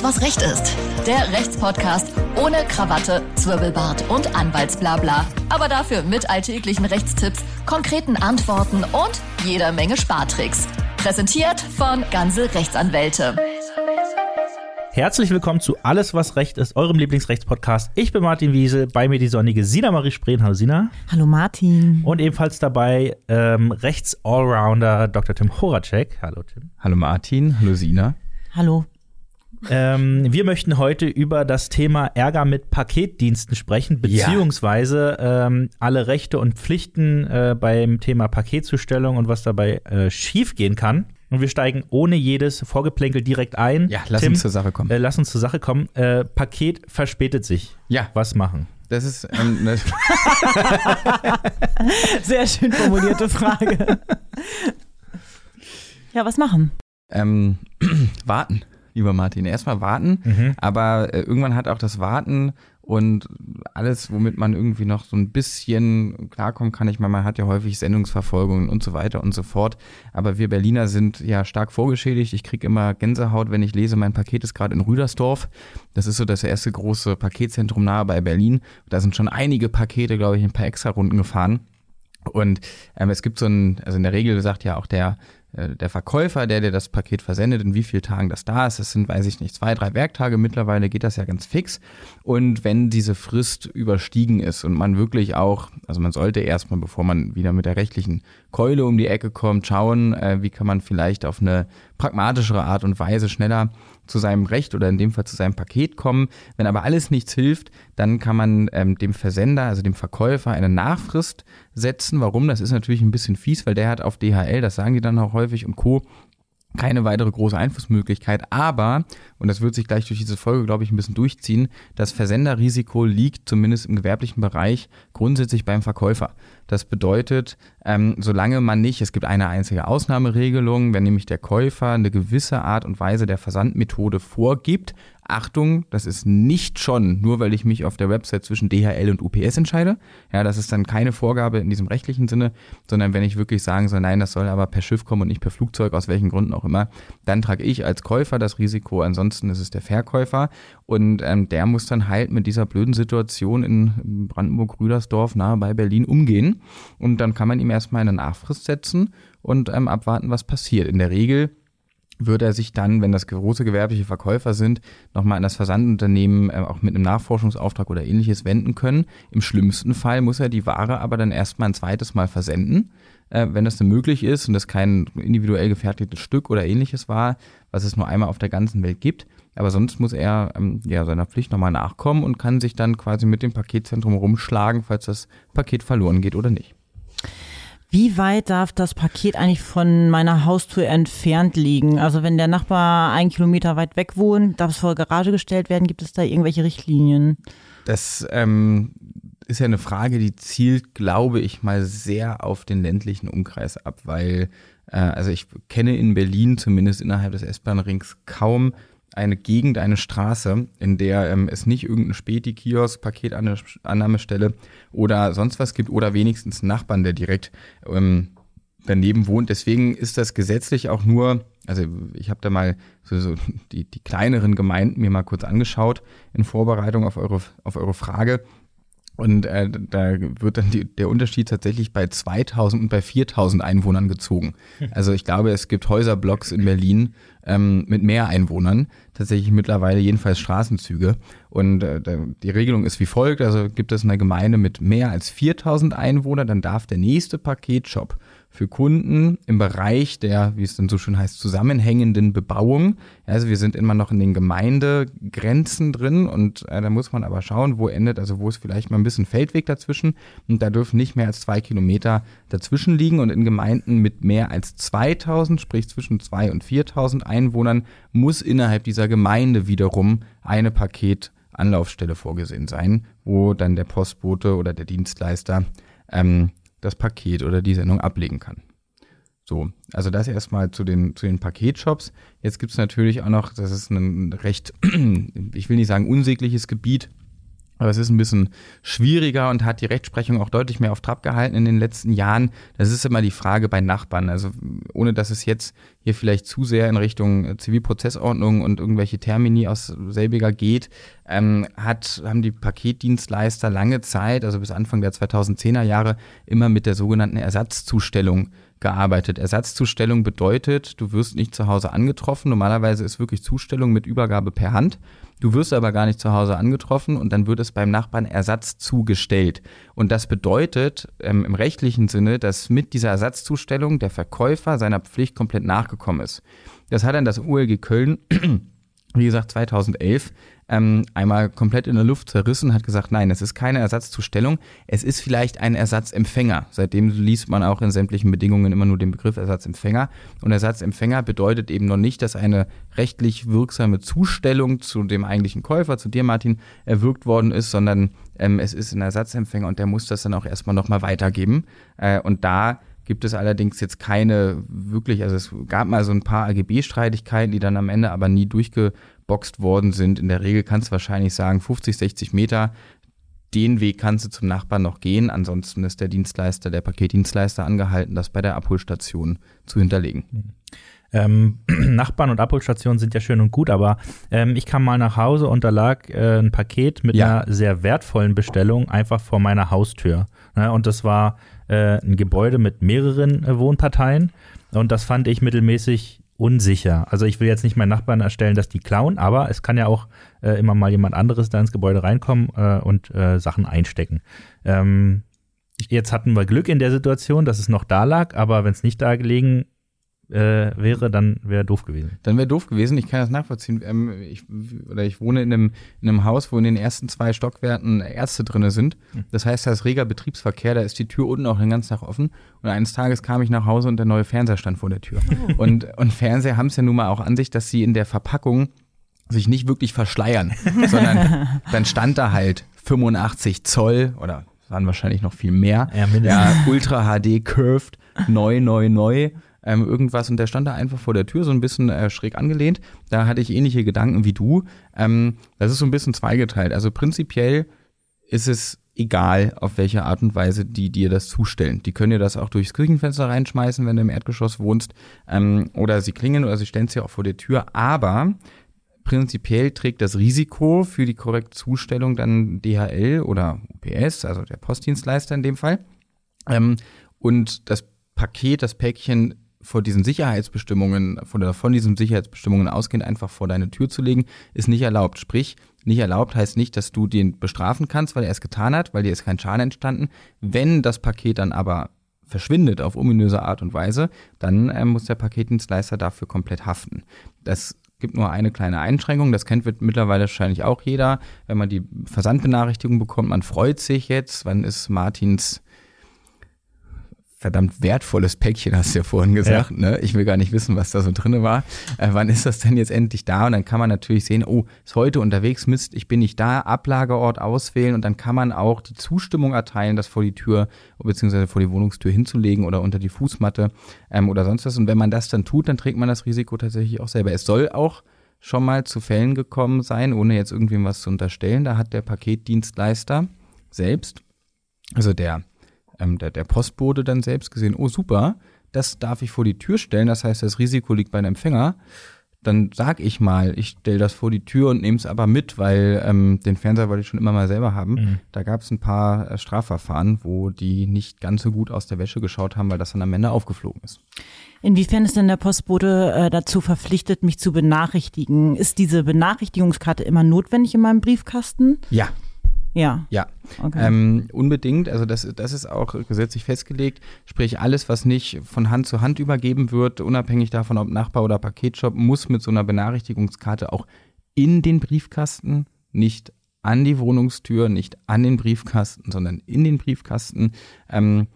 Alles, was Recht ist. Der Rechtspodcast ohne Krawatte, Zwirbelbart und Anwaltsblabla. Aber dafür mit alltäglichen Rechtstipps, konkreten Antworten und jeder Menge Spartricks. Präsentiert von Ganze Rechtsanwälte. Herzlich willkommen zu Alles, was Recht ist, eurem Lieblingsrechtspodcast. Ich bin Martin Wiesel, bei mir die sonnige Sina Marie Spreen. Hallo Sina. Hallo Martin. Und ebenfalls dabei ähm, Rechts-Allrounder Dr. Tim Horacek. Hallo Tim. Hallo Martin. Hallo Sina. Hallo. Ähm, wir möchten heute über das Thema Ärger mit Paketdiensten sprechen, beziehungsweise ähm, alle Rechte und Pflichten äh, beim Thema Paketzustellung und was dabei äh, schiefgehen kann. Und wir steigen ohne jedes Vorgeplänkel direkt ein. Ja, lass Tim, uns zur Sache kommen. Äh, lass uns zur Sache kommen. Äh, Paket verspätet sich. Ja. Was machen? Das ist ähm, ne, Sehr schön formulierte Frage. ja, was machen? ähm, warten, lieber Martin. Erstmal warten, Mhm. aber äh, irgendwann hat auch das Warten und alles, womit man irgendwie noch so ein bisschen klarkommen kann. Ich meine, man hat ja häufig Sendungsverfolgungen und so weiter und so fort. Aber wir Berliner sind ja stark vorgeschädigt. Ich kriege immer Gänsehaut, wenn ich lese, mein Paket ist gerade in Rüdersdorf. Das ist so das erste große Paketzentrum nahe bei Berlin. Da sind schon einige Pakete, glaube ich, ein paar extra Runden gefahren. Und ähm, es gibt so ein, also in der Regel sagt ja auch der, der Verkäufer, der dir das Paket versendet, in wie vielen Tagen das da ist. Das sind, weiß ich nicht, zwei, drei Werktage. Mittlerweile geht das ja ganz fix. Und wenn diese Frist überstiegen ist und man wirklich auch, also man sollte erstmal, bevor man wieder mit der rechtlichen Keule um die Ecke kommt, schauen, äh, wie kann man vielleicht auf eine pragmatischere Art und Weise schneller zu seinem Recht oder in dem Fall zu seinem Paket kommen. Wenn aber alles nichts hilft, dann kann man ähm, dem Versender, also dem Verkäufer, eine Nachfrist setzen. Warum? Das ist natürlich ein bisschen fies, weil der hat auf DHL, das sagen die dann auch häufig und Co., keine weitere große Einflussmöglichkeit, aber, und das wird sich gleich durch diese Folge, glaube ich, ein bisschen durchziehen, das Versenderrisiko liegt zumindest im gewerblichen Bereich grundsätzlich beim Verkäufer. Das bedeutet, ähm, solange man nicht, es gibt eine einzige Ausnahmeregelung, wenn nämlich der Käufer eine gewisse Art und Weise der Versandmethode vorgibt, Achtung, das ist nicht schon, nur weil ich mich auf der Website zwischen DHL und UPS entscheide. Ja, das ist dann keine Vorgabe in diesem rechtlichen Sinne, sondern wenn ich wirklich sagen soll, nein, das soll aber per Schiff kommen und nicht per Flugzeug, aus welchen Gründen auch immer, dann trage ich als Käufer das Risiko, ansonsten ist es der Verkäufer und ähm, der muss dann halt mit dieser blöden Situation in Brandenburg-Rüdersdorf nahe bei Berlin umgehen und dann kann man ihm erstmal eine Nachfrist setzen und ähm, abwarten, was passiert. In der Regel würde er sich dann, wenn das große gewerbliche Verkäufer sind, nochmal an das Versandunternehmen äh, auch mit einem Nachforschungsauftrag oder ähnliches wenden können. Im schlimmsten Fall muss er die Ware aber dann erstmal ein zweites Mal versenden, äh, wenn das denn möglich ist und das kein individuell gefertigtes Stück oder ähnliches war, was es nur einmal auf der ganzen Welt gibt. Aber sonst muss er ähm, ja seiner Pflicht nochmal nachkommen und kann sich dann quasi mit dem Paketzentrum rumschlagen, falls das Paket verloren geht oder nicht. Wie weit darf das Paket eigentlich von meiner Haustür entfernt liegen? Also wenn der Nachbar einen Kilometer weit weg wohnt, darf es vor die Garage gestellt werden? Gibt es da irgendwelche Richtlinien? Das ähm, ist ja eine Frage, die zielt, glaube ich, mal sehr auf den ländlichen Umkreis ab, weil, äh, also ich kenne in Berlin zumindest innerhalb des S-Bahn-Rings kaum eine Gegend, eine Straße, in der ähm, es nicht irgendeinen Späti-Kiosk, Paketannahmestelle oder sonst was gibt oder wenigstens einen Nachbarn, der direkt ähm, daneben wohnt. Deswegen ist das gesetzlich auch nur, also ich habe da mal so, so die, die kleineren Gemeinden mir mal kurz angeschaut in Vorbereitung auf eure, auf eure Frage. Und äh, da wird dann die, der Unterschied tatsächlich bei 2000 und bei 4000 Einwohnern gezogen. Also ich glaube, es gibt Häuserblocks in Berlin ähm, mit mehr Einwohnern, tatsächlich mittlerweile jedenfalls Straßenzüge. Und äh, die Regelung ist wie folgt, also gibt es eine Gemeinde mit mehr als 4000 Einwohnern, dann darf der nächste Paketshop für Kunden im Bereich der, wie es dann so schön heißt, zusammenhängenden Bebauung. Also wir sind immer noch in den Gemeindegrenzen drin und äh, da muss man aber schauen, wo endet, also wo ist vielleicht mal ein bisschen Feldweg dazwischen und da dürfen nicht mehr als zwei Kilometer dazwischen liegen und in Gemeinden mit mehr als 2000, sprich zwischen 2 und 4000 Einwohnern, muss innerhalb dieser Gemeinde wiederum eine Paketanlaufstelle vorgesehen sein, wo dann der Postbote oder der Dienstleister ähm, das Paket oder die Sendung ablegen kann. So, also das erstmal zu den, zu den Paketshops. Jetzt gibt es natürlich auch noch, das ist ein recht, ich will nicht sagen unsägliches Gebiet, Aber es ist ein bisschen schwieriger und hat die Rechtsprechung auch deutlich mehr auf Trab gehalten in den letzten Jahren. Das ist immer die Frage bei Nachbarn. Also ohne dass es jetzt hier vielleicht zu sehr in Richtung Zivilprozessordnung und irgendwelche Termini aus selbiger geht, ähm, hat, haben die Paketdienstleister lange Zeit, also bis Anfang der 2010er Jahre, immer mit der sogenannten Ersatzzustellung gearbeitet. Ersatzzustellung bedeutet, du wirst nicht zu Hause angetroffen. Normalerweise ist wirklich Zustellung mit Übergabe per Hand. Du wirst aber gar nicht zu Hause angetroffen und dann wird es beim Nachbarn Ersatz zugestellt. Und das bedeutet ähm, im rechtlichen Sinne, dass mit dieser Ersatzzustellung der Verkäufer seiner Pflicht komplett nachgekommen ist. Das hat dann das OLG Köln wie gesagt, 2011 ähm, einmal komplett in der Luft zerrissen, hat gesagt, nein, es ist keine Ersatzzustellung, es ist vielleicht ein Ersatzempfänger. Seitdem liest man auch in sämtlichen Bedingungen immer nur den Begriff Ersatzempfänger. Und Ersatzempfänger bedeutet eben noch nicht, dass eine rechtlich wirksame Zustellung zu dem eigentlichen Käufer, zu dir Martin, erwirkt worden ist, sondern ähm, es ist ein Ersatzempfänger und der muss das dann auch erstmal nochmal weitergeben. Äh, und da gibt es allerdings jetzt keine wirklich, also es gab mal so ein paar AGB-Streitigkeiten, die dann am Ende aber nie durchgeboxt worden sind. In der Regel kannst du wahrscheinlich sagen, 50, 60 Meter, den Weg kannst du zum Nachbarn noch gehen. Ansonsten ist der Dienstleister, der Paketdienstleister angehalten, das bei der Abholstation zu hinterlegen. Ähm, Nachbarn und Abholstationen sind ja schön und gut, aber ähm, ich kam mal nach Hause und da lag äh, ein Paket mit ja. einer sehr wertvollen Bestellung einfach vor meiner Haustür. Ne? Und das war äh, ein Gebäude mit mehreren äh, Wohnparteien und das fand ich mittelmäßig unsicher. Also ich will jetzt nicht meinen Nachbarn erstellen, dass die klauen, aber es kann ja auch äh, immer mal jemand anderes da ins Gebäude reinkommen äh, und äh, Sachen einstecken. Ähm, jetzt hatten wir Glück in der Situation, dass es noch da lag, aber wenn es nicht da gelegen äh, wäre, dann wäre doof gewesen. Dann wäre doof gewesen. Ich kann das nachvollziehen. Ähm, ich, oder ich wohne in einem, in einem Haus, wo in den ersten zwei Stockwerken Ärzte drin sind. Hm. Das heißt, da ist reger Betriebsverkehr, da ist die Tür unten auch den ganzen Tag offen. Und eines Tages kam ich nach Hause und der neue Fernseher stand vor der Tür. und, und Fernseher haben es ja nun mal auch an sich, dass sie in der Verpackung sich nicht wirklich verschleiern, sondern dann stand da halt 85 Zoll oder waren wahrscheinlich noch viel mehr. Ja, ja Ultra HD Curved, neu, neu, neu ähm, irgendwas und der stand da einfach vor der Tür, so ein bisschen äh, schräg angelehnt. Da hatte ich ähnliche Gedanken wie du. Ähm, das ist so ein bisschen zweigeteilt. Also prinzipiell ist es egal, auf welche Art und Weise die dir das zustellen. Die können dir das auch durchs Küchenfenster reinschmeißen, wenn du im Erdgeschoss wohnst, ähm, oder sie klingeln oder sie stellen es dir auch vor der Tür. Aber prinzipiell trägt das Risiko für die korrekte Zustellung dann DHL oder UPS, also der Postdienstleister in dem Fall. Ähm, und das Paket, das Päckchen vor diesen Sicherheitsbestimmungen, von, von diesen Sicherheitsbestimmungen ausgehend einfach vor deine Tür zu legen, ist nicht erlaubt. Sprich, nicht erlaubt heißt nicht, dass du den bestrafen kannst, weil er es getan hat, weil dir ist kein Schaden entstanden. Wenn das Paket dann aber verschwindet auf ominöse Art und Weise, dann äh, muss der Paketdienstleister dafür komplett haften. Das gibt nur eine kleine Einschränkung, das kennt mittlerweile wahrscheinlich auch jeder. Wenn man die Versandbenachrichtigung bekommt, man freut sich jetzt, wann ist Martins verdammt wertvolles Päckchen, hast du ja vorhin gesagt. Ja. Ne? Ich will gar nicht wissen, was da so drin war. Äh, wann ist das denn jetzt endlich da? Und dann kann man natürlich sehen, oh, ist heute unterwegs, Mist, ich bin nicht da, Ablagerort auswählen und dann kann man auch die Zustimmung erteilen, das vor die Tür beziehungsweise vor die Wohnungstür hinzulegen oder unter die Fußmatte ähm, oder sonst was. Und wenn man das dann tut, dann trägt man das Risiko tatsächlich auch selber. Es soll auch schon mal zu Fällen gekommen sein, ohne jetzt irgendwem was zu unterstellen. Da hat der Paketdienstleister selbst, also der ähm, der, der Postbote dann selbst gesehen, oh super, das darf ich vor die Tür stellen, das heißt, das Risiko liegt bei einem Empfänger. Dann sag ich mal, ich stelle das vor die Tür und nehme es aber mit, weil ähm, den Fernseher wollte ich schon immer mal selber haben. Mhm. Da gab es ein paar äh, Strafverfahren, wo die nicht ganz so gut aus der Wäsche geschaut haben, weil das dann am Ende aufgeflogen ist. Inwiefern ist denn der Postbote äh, dazu verpflichtet, mich zu benachrichtigen? Ist diese Benachrichtigungskarte immer notwendig in meinem Briefkasten? Ja, ja. Ja. Okay. Ähm, unbedingt. Also das, das ist auch gesetzlich festgelegt. Sprich, alles, was nicht von Hand zu Hand übergeben wird, unabhängig davon, ob Nachbar oder Paketshop, muss mit so einer Benachrichtigungskarte auch in den Briefkasten, nicht an die Wohnungstür, nicht an den Briefkasten, sondern in den Briefkasten ähm,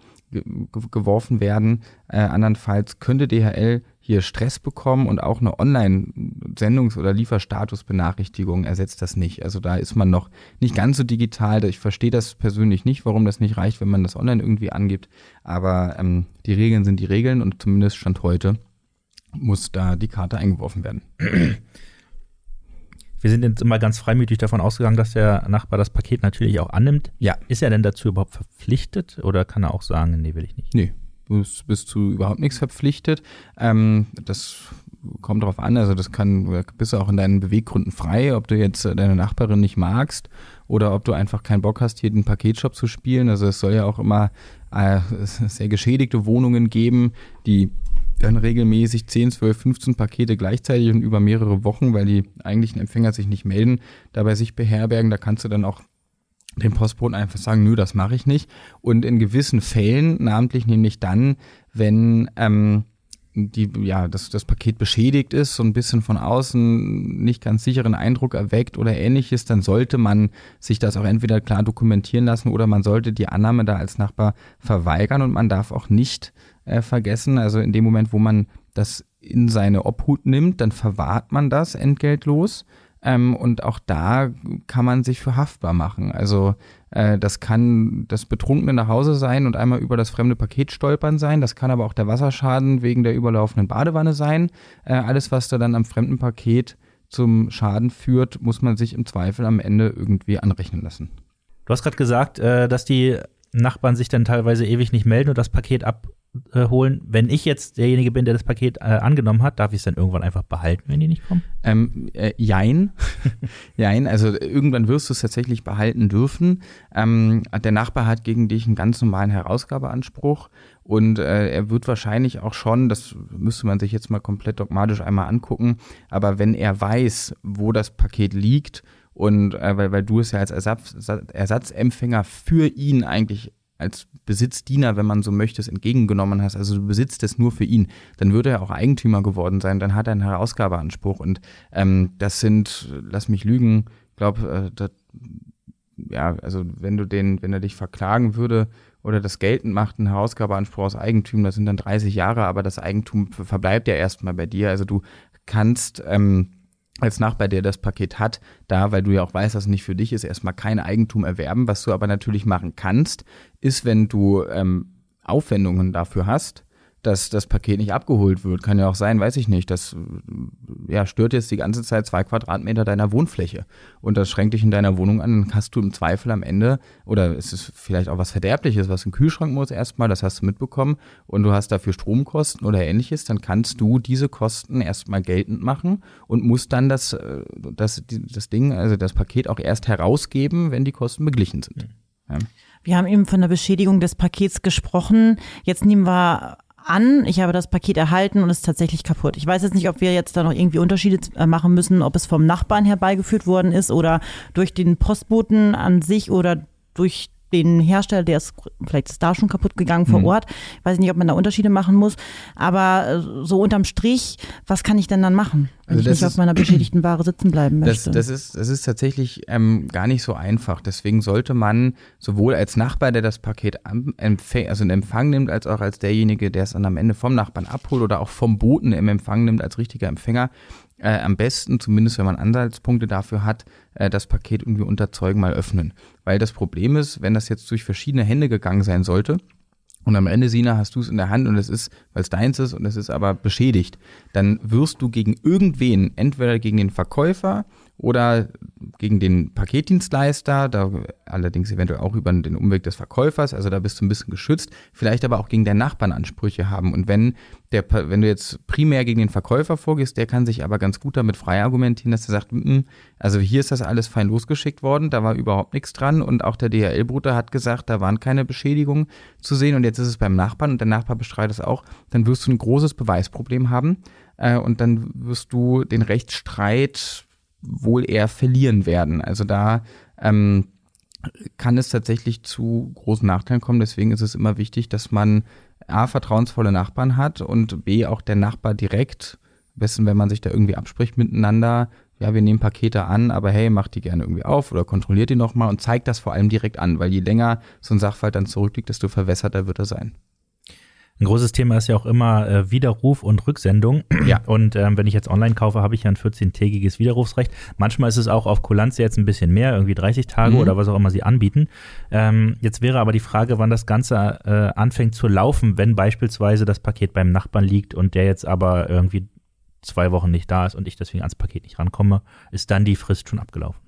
geworfen werden. Äh, andernfalls könnte DHL hier Stress bekommen und auch eine Online-Sendungs- oder Lieferstatusbenachrichtigung ersetzt das nicht. Also da ist man noch nicht ganz so digital. Ich verstehe das persönlich nicht, warum das nicht reicht, wenn man das online irgendwie angibt. Aber ähm, die Regeln sind die Regeln und zumindest Stand heute muss da die Karte eingeworfen werden. Wir sind jetzt immer ganz freimütig davon ausgegangen, dass der Nachbar das Paket natürlich auch annimmt. Ja. Ist er denn dazu überhaupt verpflichtet oder kann er auch sagen, nee, will ich nicht? Nee, du bist, bist du überhaupt nichts verpflichtet. Ähm, das kommt darauf an, also das kann, bist du auch in deinen Beweggründen frei, ob du jetzt äh, deine Nachbarin nicht magst oder ob du einfach keinen Bock hast, hier den Paketshop zu spielen. Also es soll ja auch immer äh, sehr geschädigte Wohnungen geben, die dann regelmäßig 10, 12, 15 Pakete gleichzeitig und über mehrere Wochen, weil die eigentlichen Empfänger sich nicht melden, dabei sich beherbergen. Da kannst du dann auch den Postboten einfach sagen, nö, das mache ich nicht. Und in gewissen Fällen, namentlich nämlich dann, wenn ähm, die, ja, das, das Paket beschädigt ist, so ein bisschen von außen nicht ganz sicheren Eindruck erweckt oder ähnliches, dann sollte man sich das auch entweder klar dokumentieren lassen oder man sollte die Annahme da als Nachbar verweigern und man darf auch nicht äh, vergessen, also in dem Moment, wo man das in seine Obhut nimmt, dann verwahrt man das entgeltlos. Ähm, und auch da kann man sich für haftbar machen. Also äh, das kann das Betrunkene nach Hause sein und einmal über das fremde Paket stolpern sein. Das kann aber auch der Wasserschaden wegen der überlaufenden Badewanne sein. Äh, alles, was da dann am fremden Paket zum Schaden führt, muss man sich im Zweifel am Ende irgendwie anrechnen lassen. Du hast gerade gesagt, äh, dass die Nachbarn sich dann teilweise ewig nicht melden und das Paket ab äh, holen. Wenn ich jetzt derjenige bin, der das Paket äh, angenommen hat, darf ich es dann irgendwann einfach behalten, wenn die nicht kommen? Ähm, äh, jein. jein, also irgendwann wirst du es tatsächlich behalten dürfen. Ähm, der Nachbar hat gegen dich einen ganz normalen Herausgabeanspruch und äh, er wird wahrscheinlich auch schon, das müsste man sich jetzt mal komplett dogmatisch einmal angucken, aber wenn er weiß, wo das Paket liegt und äh, weil, weil du es ja als Ersatz, Ersatzempfänger für ihn eigentlich als Besitzdiener, wenn man so möchte, es entgegengenommen hast, also du besitzt es nur für ihn, dann würde er auch Eigentümer geworden sein, dann hat er einen Herausgabeanspruch. Und ähm, das sind, lass mich lügen, glaube, äh, ja, also wenn du den, wenn er dich verklagen würde oder das geltend macht, einen Herausgabeanspruch aus Eigentum, das sind dann 30 Jahre, aber das Eigentum verbleibt ja erstmal bei dir, also du kannst ähm, als Nachbar, der das Paket hat, da, weil du ja auch weißt, dass es nicht für dich ist, erstmal kein Eigentum erwerben. Was du aber natürlich machen kannst, ist, wenn du ähm, Aufwendungen dafür hast, dass das Paket nicht abgeholt wird. Kann ja auch sein, weiß ich nicht. Das ja, stört jetzt die ganze Zeit zwei Quadratmeter deiner Wohnfläche. Und das schränkt dich in deiner Wohnung an. Dann hast du im Zweifel am Ende, oder ist es vielleicht auch was Verderbliches, was im Kühlschrank muss erstmal, das hast du mitbekommen, und du hast dafür Stromkosten oder ähnliches, dann kannst du diese Kosten erstmal geltend machen und musst dann das, äh, das, das Ding, also das Paket auch erst herausgeben, wenn die Kosten beglichen sind. Ja. Wir haben eben von der Beschädigung des Pakets gesprochen. Jetzt nehmen wir an, ich habe das Paket erhalten und es ist tatsächlich kaputt. Ich weiß jetzt nicht, ob wir jetzt da noch irgendwie Unterschiede äh, machen müssen, ob es vom Nachbarn herbeigeführt worden ist oder durch den Postboten an sich oder durch den Hersteller, der ist, vielleicht ist da schon kaputt gegangen vor mhm. Ort. Ich weiß nicht, ob man da Unterschiede machen muss. Aber äh, so unterm Strich, was kann ich denn dann machen, wenn also ich nicht ist, auf meiner beschädigten Ware sitzen bleiben möchte? Das, das, ist, das ist tatsächlich ähm, gar nicht so einfach. Deswegen sollte man sowohl als Nachbar, der das Paket also in Empfang nimmt, als auch als derjenige, der es dann am Ende vom Nachbarn abholt oder auch vom Boten im Empfang nimmt, als richtiger Empfänger, äh, am besten, zumindest wenn man Ansatzpunkte dafür hat, äh, das Paket irgendwie unter Zeugen mal öffnen. Weil das Problem ist, wenn das jetzt durch verschiedene Hände gegangen sein sollte, und am Ende, Sina, hast du es in der Hand und es ist, weil es deins ist und es ist aber beschädigt, dann wirst du gegen irgendwen, entweder gegen den Verkäufer oder gegen den Paketdienstleister, da allerdings eventuell auch über den Umweg des Verkäufers, also da bist du ein bisschen geschützt, vielleicht aber auch gegen den Nachbarn Ansprüche haben. Und wenn der, wenn du jetzt primär gegen den Verkäufer vorgehst, der kann sich aber ganz gut damit frei argumentieren, dass er sagt, mm, mm, also hier ist das alles fein losgeschickt worden, da war überhaupt nichts dran. Und auch der DHL-Bruder hat gesagt, da waren keine Beschädigungen zu sehen. Und jetzt ist es beim Nachbarn und der Nachbar bestreitet es auch, dann wirst du ein großes Beweisproblem haben äh, und dann wirst du den Rechtsstreit wohl eher verlieren werden. Also da ähm, kann es tatsächlich zu großen Nachteilen kommen. Deswegen ist es immer wichtig, dass man A, vertrauensvolle Nachbarn hat und B, auch der Nachbar direkt, am besten, wenn man sich da irgendwie abspricht miteinander, ja, wir nehmen Pakete an, aber hey, macht die gerne irgendwie auf oder kontrolliert die nochmal und zeigt das vor allem direkt an, weil je länger so ein Sachverhalt dann zurückliegt, desto verwässerter wird er sein. Ein großes Thema ist ja auch immer äh, Widerruf und Rücksendung. Ja. Und ähm, wenn ich jetzt online kaufe, habe ich ja ein 14-tägiges Widerrufsrecht. Manchmal ist es auch auf Kulanz jetzt ein bisschen mehr, irgendwie 30 Tage mhm. oder was auch immer sie anbieten. Ähm, jetzt wäre aber die Frage, wann das Ganze äh, anfängt zu laufen, wenn beispielsweise das Paket beim Nachbarn liegt und der jetzt aber irgendwie zwei Wochen nicht da ist und ich deswegen ans Paket nicht rankomme, ist dann die Frist schon abgelaufen.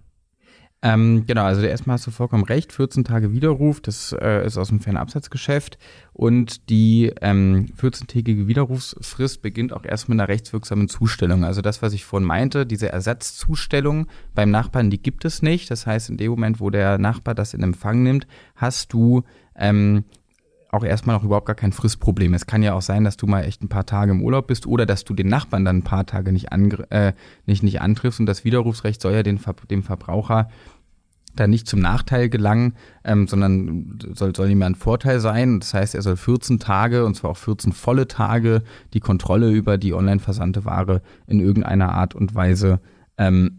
Ähm, genau, also erstmal hast du vollkommen recht, 14 Tage Widerruf, das äh, ist aus dem Fernabsatzgeschäft und die ähm, 14-tägige Widerrufsfrist beginnt auch erst mit einer rechtswirksamen Zustellung. Also das, was ich vorhin meinte, diese Ersatzzustellung beim Nachbarn, die gibt es nicht. Das heißt, in dem Moment, wo der Nachbar das in Empfang nimmt, hast du ähm, auch erstmal noch überhaupt gar kein Fristproblem. Es kann ja auch sein, dass du mal echt ein paar Tage im Urlaub bist oder dass du den Nachbarn dann ein paar Tage nicht, äh, nicht, nicht antriffst und das Widerrufsrecht soll ja den, dem Verbraucher da nicht zum Nachteil gelangen, ähm, sondern soll, soll ihm ein Vorteil sein. Das heißt, er soll 14 Tage, und zwar auch 14 volle Tage, die Kontrolle über die online versandte Ware in irgendeiner Art und Weise ähm,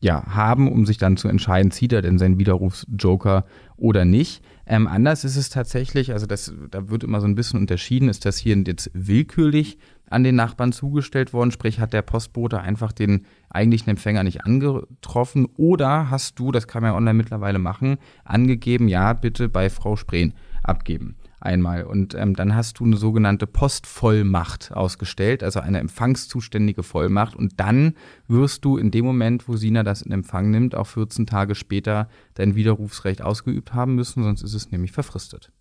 ja, haben, um sich dann zu entscheiden, zieht er denn seinen Widerrufsjoker oder nicht. Ähm, anders ist es tatsächlich, also das, da wird immer so ein bisschen unterschieden, ist das hier jetzt willkürlich an den Nachbarn zugestellt worden, sprich hat der Postbote einfach den eigentlichen Empfänger nicht angetroffen oder hast du, das kann man ja online mittlerweile machen, angegeben, ja, bitte bei Frau Spreen abgeben einmal. Und ähm, dann hast du eine sogenannte Postvollmacht ausgestellt, also eine empfangszuständige Vollmacht. Und dann wirst du in dem Moment, wo Sina das in Empfang nimmt, auch 14 Tage später dein Widerrufsrecht ausgeübt haben müssen, sonst ist es nämlich verfristet.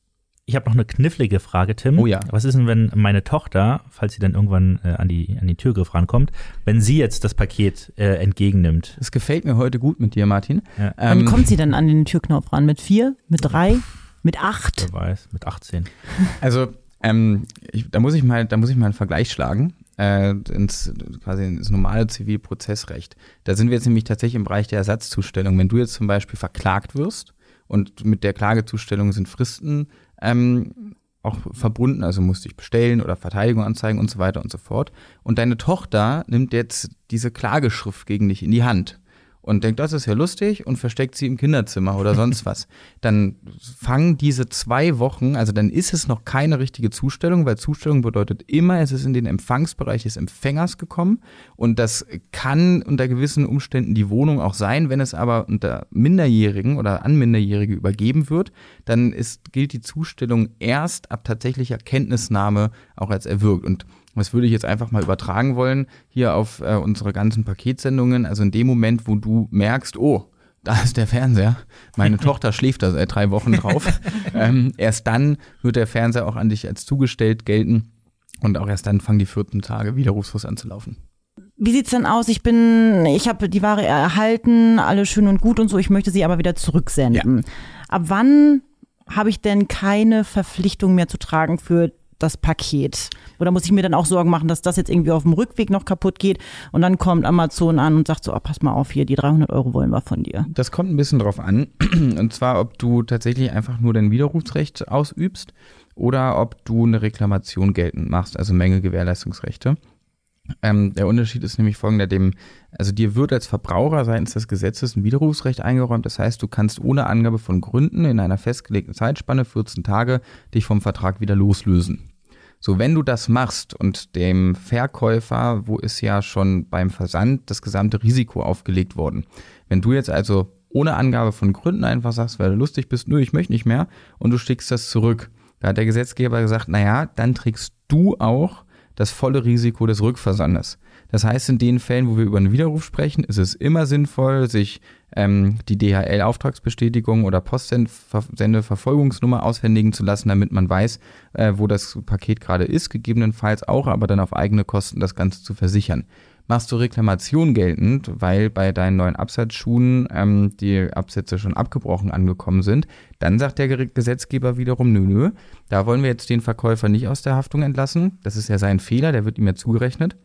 Ich habe noch eine knifflige Frage, Tim. Oh ja. Was ist denn, wenn meine Tochter, falls sie dann irgendwann äh, an, die, an die Türgriff rankommt, wenn sie jetzt das Paket äh, entgegennimmt? Es gefällt mir heute gut mit dir, Martin. Ja. Ähm, Wann kommt sie denn an den Türknopf ran? Mit vier? Mit drei? Mit acht? Wer weiß, mit 18. Also, ähm, ich, da muss ich mal, da muss ich mal einen Vergleich schlagen. Äh, ins, quasi ins normale Zivilprozessrecht. Da sind wir jetzt nämlich tatsächlich im Bereich der Ersatzzustellung. Wenn du jetzt zum Beispiel verklagt wirst und mit der Klagezustellung sind Fristen ähm, auch verbunden, also musst dich bestellen oder Verteidigung anzeigen und so weiter und so fort. Und deine Tochter nimmt jetzt diese Klageschrift gegen dich in die Hand und denkt, das ist ja lustig und versteckt sie im Kinderzimmer oder sonst was, dann fangen diese zwei Wochen, also dann ist es noch keine richtige Zustellung, weil Zustellung bedeutet immer, es ist in den Empfangsbereich des Empfängers gekommen und das kann unter gewissen Umständen die Wohnung auch sein, wenn es aber unter Minderjährigen oder an Minderjährige übergeben wird, dann ist, gilt die Zustellung erst ab tatsächlicher Kenntnisnahme auch als erwirkt und das würde ich jetzt einfach mal übertragen wollen hier auf äh, unsere ganzen Paketsendungen. Also in dem Moment, wo du merkst, oh, da ist der Fernseher. Meine Tochter schläft da seit drei Wochen drauf. ähm, erst dann wird der Fernseher auch an dich als zugestellt gelten. Und auch erst dann fangen die vierten Tage Widerrufsfrist an zu laufen. Wie sieht's denn aus? Ich bin, ich habe die Ware erhalten, alles schön und gut und so. Ich möchte sie aber wieder zurücksenden. Ja. Ab wann habe ich denn keine Verpflichtung mehr zu tragen für das Paket? Oder muss ich mir dann auch Sorgen machen, dass das jetzt irgendwie auf dem Rückweg noch kaputt geht und dann kommt Amazon an und sagt so, oh, pass mal auf hier, die 300 Euro wollen wir von dir? Das kommt ein bisschen drauf an. Und zwar, ob du tatsächlich einfach nur dein Widerrufsrecht ausübst oder ob du eine Reklamation geltend machst, also Menge Gewährleistungsrechte. Ähm, der Unterschied ist nämlich folgender, dem, also dir wird als Verbraucher seitens des Gesetzes ein Widerrufsrecht eingeräumt. Das heißt, du kannst ohne Angabe von Gründen in einer festgelegten Zeitspanne, 14 Tage, dich vom Vertrag wieder loslösen. So, wenn du das machst und dem Verkäufer, wo ist ja schon beim Versand das gesamte Risiko aufgelegt worden. Wenn du jetzt also ohne Angabe von Gründen einfach sagst, weil du lustig bist, nö, ich möchte nicht mehr und du schickst das zurück. Da hat der Gesetzgeber gesagt, naja, dann trägst du auch das volle Risiko des Rückversandes. Das heißt, in den Fällen, wo wir über einen Widerruf sprechen, ist es immer sinnvoll, sich ähm, die DHL-Auftragsbestätigung oder Postsendeverfolgungsnummer aushändigen zu lassen, damit man weiß, äh, wo das Paket gerade ist, gegebenenfalls auch, aber dann auf eigene Kosten das Ganze zu versichern. Machst du Reklamation geltend, weil bei deinen neuen Absatzschuhen ähm, die Absätze schon abgebrochen angekommen sind, dann sagt der Gesetzgeber wiederum, nö, nö, da wollen wir jetzt den Verkäufer nicht aus der Haftung entlassen. Das ist ja sein Fehler, der wird ihm ja zugerechnet.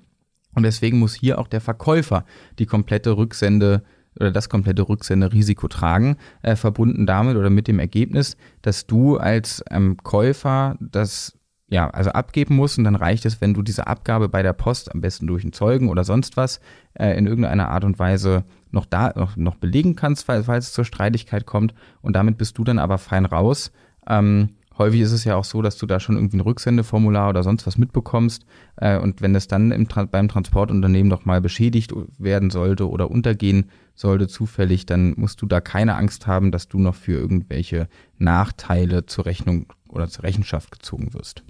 Und deswegen muss hier auch der Verkäufer die komplette Rücksende oder das komplette Rücksenderisiko tragen, äh, verbunden damit oder mit dem Ergebnis, dass du als ähm, Käufer das ja, also abgeben musst und dann reicht es, wenn du diese Abgabe bei der Post, am besten durch einen Zeugen oder sonst was, äh, in irgendeiner Art und Weise noch da, noch, noch belegen kannst, falls, falls es zur Streitigkeit kommt und damit bist du dann aber fein raus. Ähm, Häufig ist es ja auch so, dass du da schon irgendwie ein Rücksendeformular oder sonst was mitbekommst. Äh, und wenn das dann im, beim Transportunternehmen doch mal beschädigt werden sollte oder untergehen sollte zufällig, dann musst du da keine Angst haben, dass du noch für irgendwelche Nachteile zur Rechnung oder zur Rechenschaft gezogen wirst.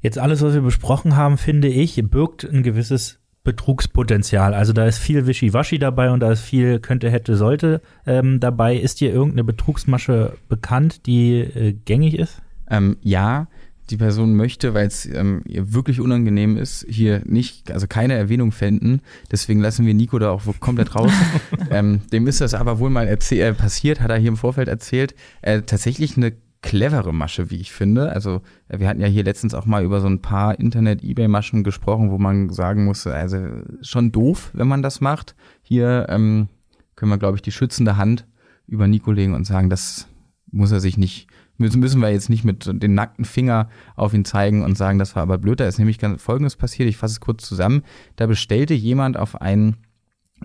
Jetzt alles, was wir besprochen haben, finde ich, birgt ein gewisses Betrugspotenzial. Also da ist viel Wischiwaschi dabei und da ist viel könnte, hätte, sollte ähm, dabei. Ist dir irgendeine Betrugsmasche bekannt, die äh, gängig ist? Ähm, ja, die Person möchte, weil es ähm, ihr wirklich unangenehm ist, hier nicht, also keine Erwähnung fänden. Deswegen lassen wir Nico da auch komplett raus. ähm, dem ist das aber wohl mal äh, passiert, hat er hier im Vorfeld erzählt. Äh, tatsächlich eine clevere Masche, wie ich finde. Also äh, wir hatten ja hier letztens auch mal über so ein paar Internet-Ebay-Maschen gesprochen, wo man sagen musste, also schon doof, wenn man das macht. Hier ähm, können wir, glaube ich, die schützende Hand über Nico legen und sagen, das muss er sich nicht, müssen, wir jetzt nicht mit den nackten Finger auf ihn zeigen und sagen, das war aber blöd. Da ist nämlich ganz Folgendes passiert, ich fasse es kurz zusammen. Da bestellte jemand auf einen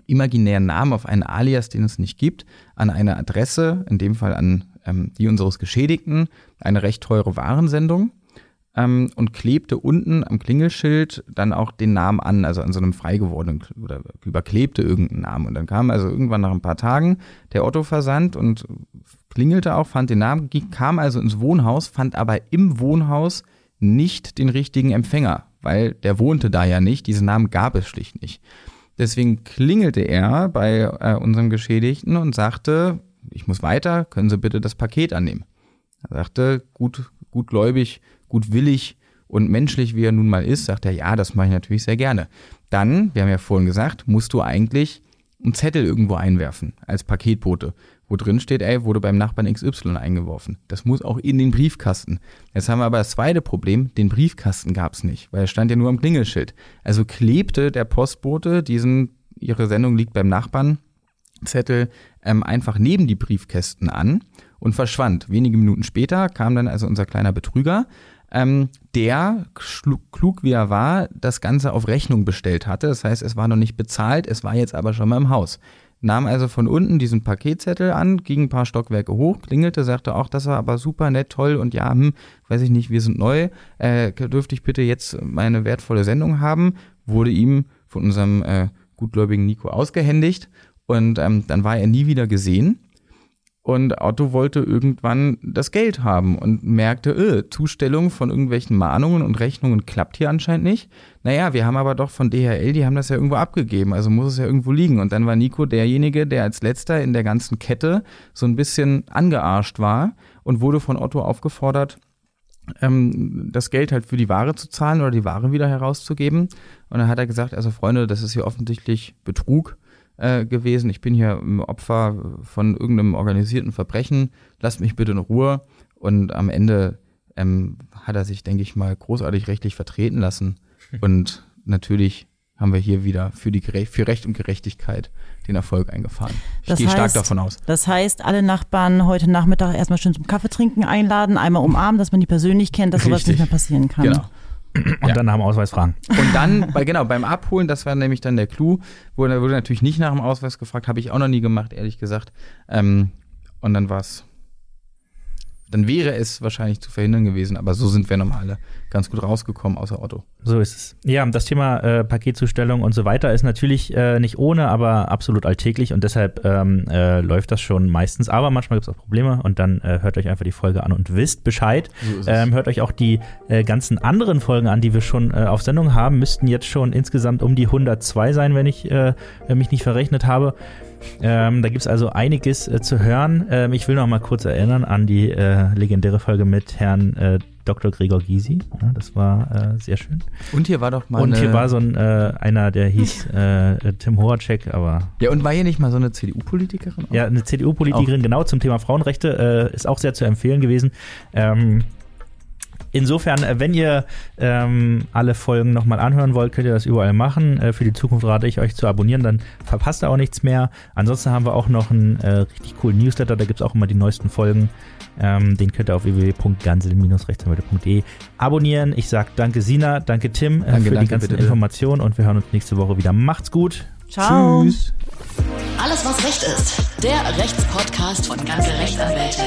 imaginären Namen, auf einen Alias, den es nicht gibt, an eine Adresse, in dem Fall an ähm, die unseres Geschädigten, eine recht teure Warensendung ähm, und klebte unten am Klingelschild dann auch den Namen an, also an so einem frei gewordenen oder überklebte irgendeinen Namen. Und dann kam also irgendwann nach ein paar Tagen der Otto-Versand und klingelte auch, fand den Namen, kam also ins Wohnhaus, fand aber im Wohnhaus nicht den richtigen Empfänger, weil der wohnte da ja nicht, diesen Namen gab es schlicht nicht. Deswegen klingelte er bei äh, unserem Geschädigten und sagte, ich muss weiter, können Sie bitte das Paket annehmen. Er sagte, gut, gutgläubig, gutwillig und menschlich, wie er nun mal ist, sagt er, ja, das mache ich natürlich sehr gerne. Dann, wir haben ja vorhin gesagt, musst du eigentlich einen Zettel irgendwo einwerfen als Paketbote, wo drin steht, ey, wurde beim Nachbarn XY eingeworfen. Das muss auch in den Briefkasten. Jetzt haben wir aber das zweite Problem, den Briefkasten gab es nicht, weil er stand ja nur am Klingelschild. Also klebte der Postbote diesen, ihre Sendung liegt beim Nachbarn, Zettel ähm, einfach neben die Briefkästen an und verschwand. Wenige Minuten später kam dann also unser kleiner Betrüger, ähm, der, klug wie er war, das Ganze auf Rechnung bestellt hatte. Das heißt, es war noch nicht bezahlt, es war jetzt aber schon mal im Haus. Nahm also von unten diesen Paketzettel an, ging ein paar Stockwerke hoch, klingelte, sagte auch, das war aber super nett, toll und ja, hm, weiß ich nicht, wir sind neu, äh, dürfte ich bitte jetzt meine wertvolle Sendung haben, wurde ihm von unserem äh, gutgläubigen Nico ausgehändigt und ähm, dann war er nie wieder gesehen. Und Otto wollte irgendwann das Geld haben und merkte, öh, Zustellung von irgendwelchen Mahnungen und Rechnungen klappt hier anscheinend nicht. Naja, wir haben aber doch von DHL, die haben das ja irgendwo abgegeben, also muss es ja irgendwo liegen. Und dann war Nico derjenige, der als letzter in der ganzen Kette so ein bisschen angearscht war und wurde von Otto aufgefordert, ähm, das Geld halt für die Ware zu zahlen oder die Ware wieder herauszugeben. Und dann hat er gesagt, also Freunde, das ist hier offensichtlich Betrug äh, gewesen. Ich bin hier Opfer von irgendeinem organisierten Verbrechen. Lasst mich bitte in Ruhe. Und am Ende ähm, hat er sich, denke ich mal, großartig rechtlich vertreten lassen. Und natürlich haben wir hier wieder für, die, für Recht und Gerechtigkeit den Erfolg eingefahren. Ich gehe stark davon aus. Das heißt, alle Nachbarn heute Nachmittag erstmal schön zum Kaffee trinken einladen, einmal umarmen, dass man die persönlich kennt, dass Richtig. sowas nicht mehr passieren kann. Genau. Und ja. dann nach dem Ausweis fragen. Und dann, bei, genau, beim Abholen, das war nämlich dann der Clou, wurde, wurde natürlich nicht nach dem Ausweis gefragt, habe ich auch noch nie gemacht, ehrlich gesagt. Ähm, und dann war es dann wäre es wahrscheinlich zu verhindern gewesen. Aber so sind wir normale ganz gut rausgekommen, außer Otto. So ist es. Ja, das Thema äh, Paketzustellung und so weiter ist natürlich äh, nicht ohne, aber absolut alltäglich und deshalb ähm, äh, läuft das schon meistens. Aber manchmal gibt es auch Probleme und dann äh, hört euch einfach die Folge an und wisst Bescheid. So ähm, hört euch auch die äh, ganzen anderen Folgen an, die wir schon äh, auf Sendung haben. Müssten jetzt schon insgesamt um die 102 sein, wenn ich mich nicht verrechnet habe. Ähm, da gibt es also einiges zu hören. Ähm, ich will noch mal kurz erinnern an die legendäre Folge mit Herrn Dr. Gregor Gysi. Ja, das war äh, sehr schön. Und hier war doch mal. Und hier war so ein äh, einer, der hieß äh, Tim Horacek, aber. Ja, und war hier nicht mal so eine CDU-Politikerin? Ja, eine CDU-Politikerin, genau zum Thema Frauenrechte. ist auch sehr zu empfehlen gewesen. Ähm, Insofern, äh, wenn ihr ähm, alle Folgen nochmal anhören wollt, könnt ihr das überall machen. Äh, für die Zukunft rate ich euch zu abonnieren, dann verpasst ihr auch nichts mehr. Ansonsten haben wir auch noch einen äh, richtig coolen Newsletter, da gibt es auch immer die neuesten Folgen. Ähm, den könnt ihr auf www.gansel-rechtsanwälte.de abonnieren. Ich sage danke Sina, danke Tim äh, danke, für danke, die ganzen bitte, Informationen und wir hören uns nächste Woche wieder. Macht's gut. Ciao. Tschüss. Alles was Recht ist. Der Rechtspodcast von Gansel Rechtsanwälte.